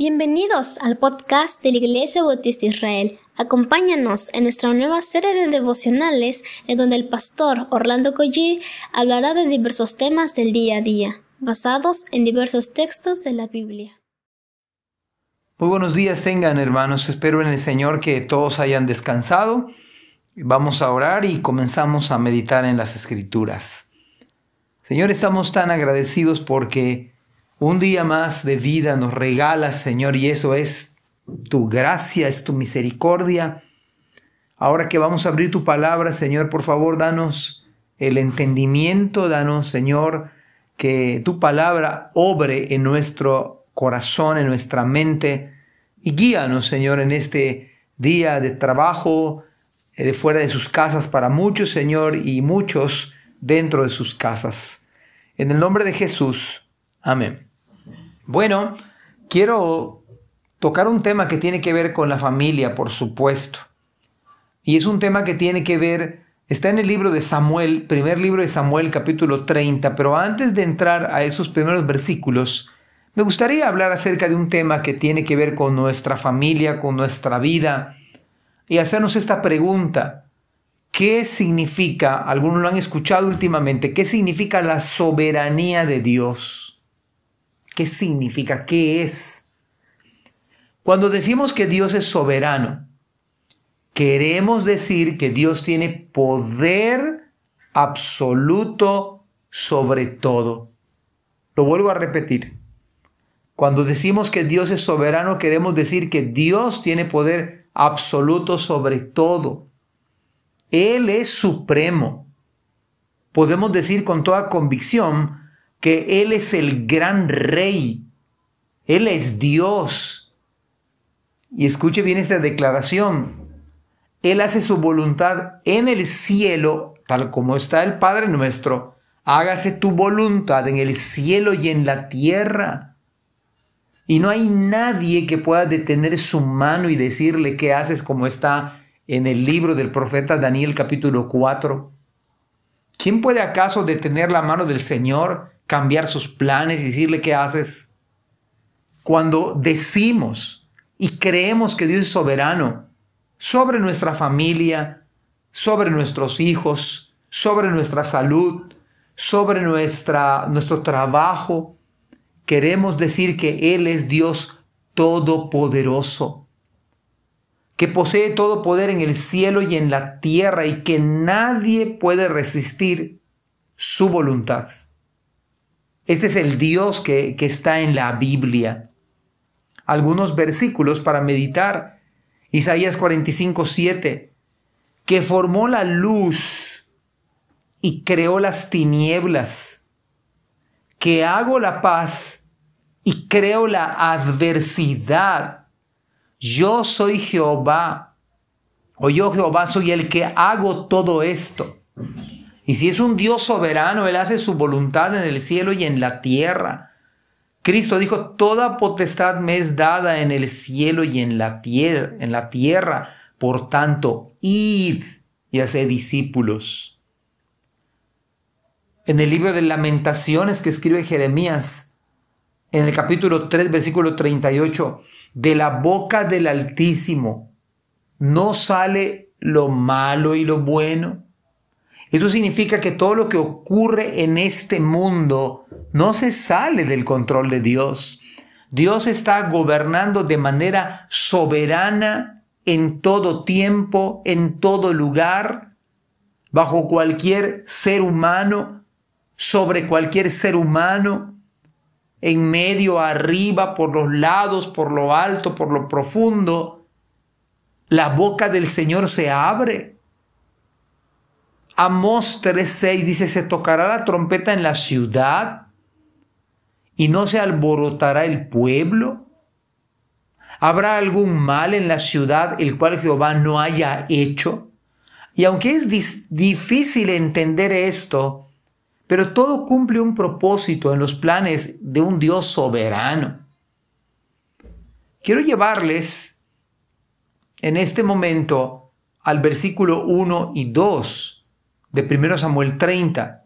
Bienvenidos al podcast de la Iglesia Bautista Israel. Acompáñanos en nuestra nueva serie de devocionales en donde el pastor Orlando Collie hablará de diversos temas del día a día, basados en diversos textos de la Biblia. Muy buenos días tengan hermanos, espero en el Señor que todos hayan descansado. Vamos a orar y comenzamos a meditar en las escrituras. Señor, estamos tan agradecidos porque un día más de vida nos regalas, Señor, y eso es tu gracia, es tu misericordia. Ahora que vamos a abrir tu palabra, Señor, por favor, danos el entendimiento, danos, Señor, que tu palabra obre en nuestro corazón, en nuestra mente, y guíanos, Señor, en este día de trabajo, eh, de fuera de sus casas para muchos, Señor, y muchos dentro de sus casas. En el nombre de Jesús. Amén. Bueno, quiero tocar un tema que tiene que ver con la familia, por supuesto. Y es un tema que tiene que ver, está en el libro de Samuel, primer libro de Samuel, capítulo 30, pero antes de entrar a esos primeros versículos, me gustaría hablar acerca de un tema que tiene que ver con nuestra familia, con nuestra vida, y hacernos esta pregunta. ¿Qué significa, algunos lo han escuchado últimamente, qué significa la soberanía de Dios? ¿Qué significa? ¿Qué es? Cuando decimos que Dios es soberano, queremos decir que Dios tiene poder absoluto sobre todo. Lo vuelvo a repetir. Cuando decimos que Dios es soberano, queremos decir que Dios tiene poder absoluto sobre todo. Él es supremo. Podemos decir con toda convicción que Él es el gran rey, Él es Dios. Y escuche bien esta declaración. Él hace su voluntad en el cielo, tal como está el Padre nuestro. Hágase tu voluntad en el cielo y en la tierra. Y no hay nadie que pueda detener su mano y decirle qué haces como está en el libro del profeta Daniel capítulo 4. ¿Quién puede acaso detener la mano del Señor cambiar sus planes y decirle qué haces. Cuando decimos y creemos que Dios es soberano sobre nuestra familia, sobre nuestros hijos, sobre nuestra salud, sobre nuestra, nuestro trabajo, queremos decir que Él es Dios todopoderoso, que posee todo poder en el cielo y en la tierra y que nadie puede resistir su voluntad. Este es el Dios que, está en la Biblia. Algunos versículos para meditar. Isaías 45, 7. Que formó la luz y creó las tinieblas. Que hago la paz y creo la adversidad. Yo soy Jehová. O yo Jehová soy el que hago todo esto. Y si es un Dios soberano, Él hace su voluntad en el cielo y en la tierra. Cristo dijo, toda potestad me es dada en el cielo y en la tierra, en la tierra. Por tanto, id y haced discípulos. En el libro de lamentaciones que escribe Jeremías, en el capítulo 3, versículo 38, de la boca del Altísimo no sale lo malo y lo bueno eso significa que todo lo que ocurre en este mundo no se sale del control de Dios. Dios está gobernando de manera soberana en todo tiempo, en todo lugar, bajo cualquier ser humano, sobre cualquier ser humano, en medio, arriba, por los lados, por lo alto, por lo profundo. La boca del Señor se abre Amós 3:6 dice, se tocará la trompeta en la ciudad y no se alborotará el pueblo. ¿Habrá algún mal en la ciudad el cual Jehová no haya hecho? Y aunque es difícil entender esto, pero todo cumple un propósito en los planes de un Dios soberano. Quiero llevarles en este momento al versículo 1 y 2 de 1 Samuel 30.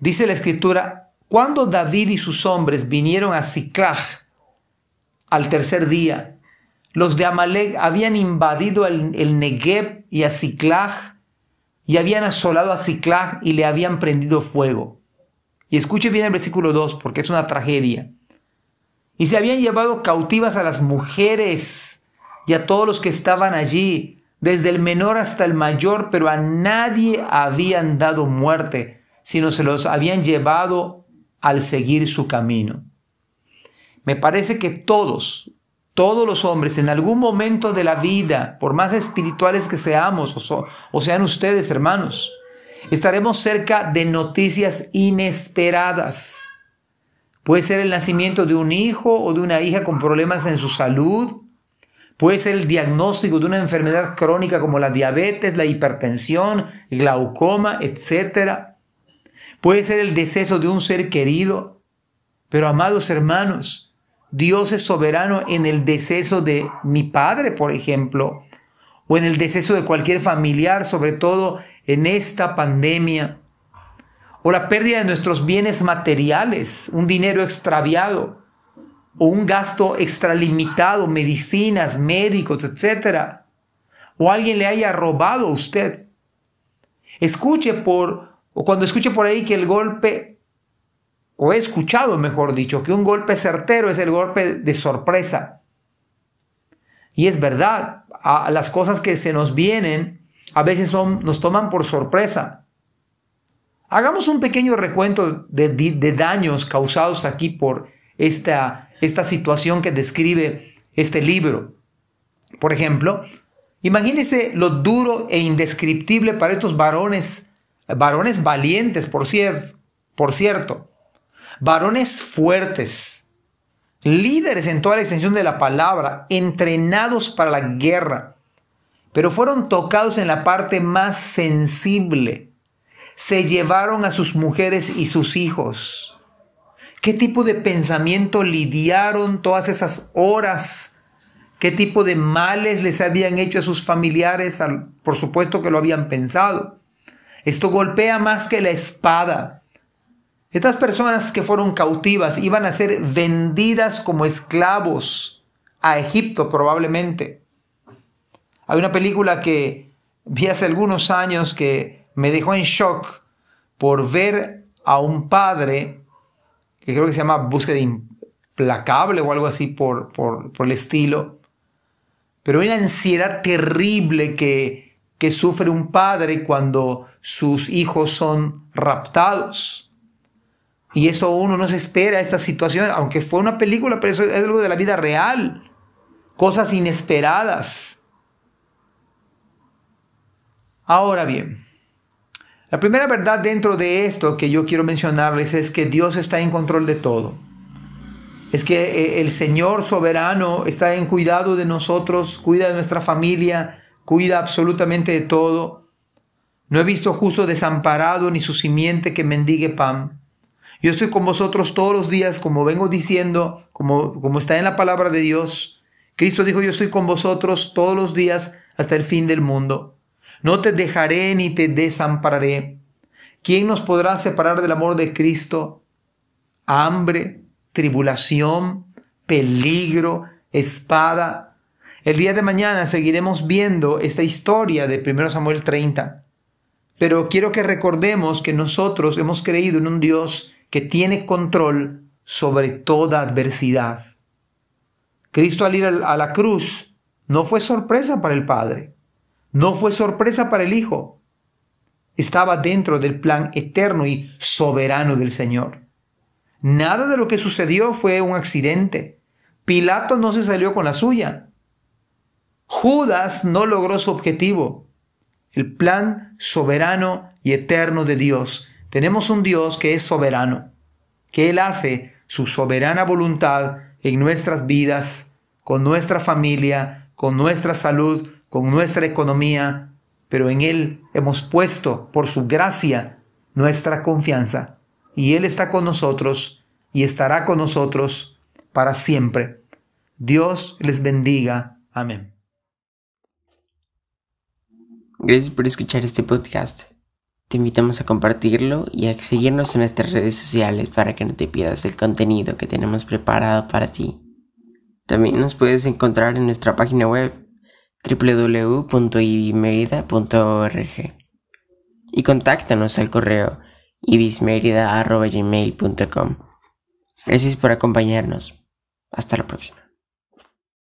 Dice la escritura, cuando David y sus hombres vinieron a Ciclag, al tercer día. Los de Amalek habían invadido el, el Negev y a Ziklag y habían asolado a Ziklag y le habían prendido fuego. Y escuche bien el versículo 2 porque es una tragedia. Y se habían llevado cautivas a las mujeres y a todos los que estaban allí, desde el menor hasta el mayor, pero a nadie habían dado muerte, sino se los habían llevado al seguir su camino. Me parece que todos, todos los hombres en algún momento de la vida, por más espirituales que seamos, o, o sean ustedes hermanos, estaremos cerca de noticias inesperadas. Puede ser el nacimiento de un hijo o de una hija con problemas en su salud. Puede ser el diagnóstico de una enfermedad crónica como la diabetes, la hipertensión, glaucoma, etc. Puede ser el deceso de un ser querido. Pero amados hermanos, Dios es soberano en el deceso de mi padre, por ejemplo, o en el deceso de cualquier familiar, sobre todo en esta pandemia, o la pérdida de nuestros bienes materiales, un dinero extraviado, o un gasto extralimitado, medicinas, médicos, etc. O alguien le haya robado a usted. Escuche por, o cuando escuche por ahí que el golpe, o he escuchado, mejor dicho, que un golpe certero es el golpe de sorpresa. Y es verdad, a las cosas que se nos vienen a veces son, nos toman por sorpresa. Hagamos un pequeño recuento de, daños causados aquí por esta, esta situación que describe este libro. Por ejemplo, imagínese lo duro e indescriptible para estos varones, varones valientes, por, por cierto, varones fuertes, líderes en toda la extensión de la palabra, entrenados para la guerra, pero fueron tocados en la parte más sensible. Se llevaron a sus mujeres y sus hijos. ¿Qué tipo de pensamiento lidiaron todas esas horas? ¿Qué tipo de males les habían hecho a sus familiares? Por supuesto que lo habían pensado. Esto golpea más que la espada. Estas personas que fueron cautivas iban a ser vendidas como esclavos a Egipto probablemente. Hay una película que vi hace algunos años que me dejó en shock por ver a un padre que creo que se llama Búsqueda Implacable o algo así por, por, el estilo. Pero una ansiedad terrible que, que sufre un padre cuando sus hijos son raptados. Y eso uno no se espera, esta situación, aunque fue una película, pero eso es algo de la vida real. Cosas inesperadas. Ahora bien, la primera verdad dentro de esto que yo quiero mencionarles es que Dios está en control de todo. Es que eh, el Señor soberano está en cuidado de nosotros, cuida de nuestra familia, cuida absolutamente de todo. No he visto justo desamparado ni su simiente que mendigue pan. Yo estoy con vosotros todos los días, como vengo diciendo, como, como está en la palabra de Dios. Cristo dijo, yo estoy con vosotros todos los días hasta el fin del mundo. No te dejaré ni te desampararé. ¿Quién nos podrá separar del amor de Cristo? Hambre, tribulación, peligro, espada. El día de mañana seguiremos viendo esta historia de 1 Samuel 30. Pero quiero que recordemos que nosotros hemos creído en un Dios que tiene control sobre toda adversidad. Cristo al ir a la cruz no fue sorpresa para el Padre. No fue sorpresa para el Hijo. Estaba dentro del plan eterno y soberano del Señor. Nada de lo que sucedió fue un accidente. Pilato no se salió con la suya. Judas no logró su objetivo. El plan soberano y eterno de Dios. Tenemos un Dios que es soberano, que Él hace su soberana voluntad en nuestras vidas, con nuestra familia, con nuestra salud, con nuestra economía, pero en Él hemos puesto por su gracia nuestra confianza y Él está con nosotros y estará con nosotros para siempre. Dios les bendiga. Amén. Gracias por escuchar este podcast. Te invitamos a compartirlo y a seguirnos en nuestras redes sociales para que no te pierdas el contenido que tenemos preparado para ti. También nos puedes encontrar en nuestra página web www.ibismerida.org y contáctanos al correo ibismerida.gmail.com. Gracias por acompañarnos. Hasta la próxima.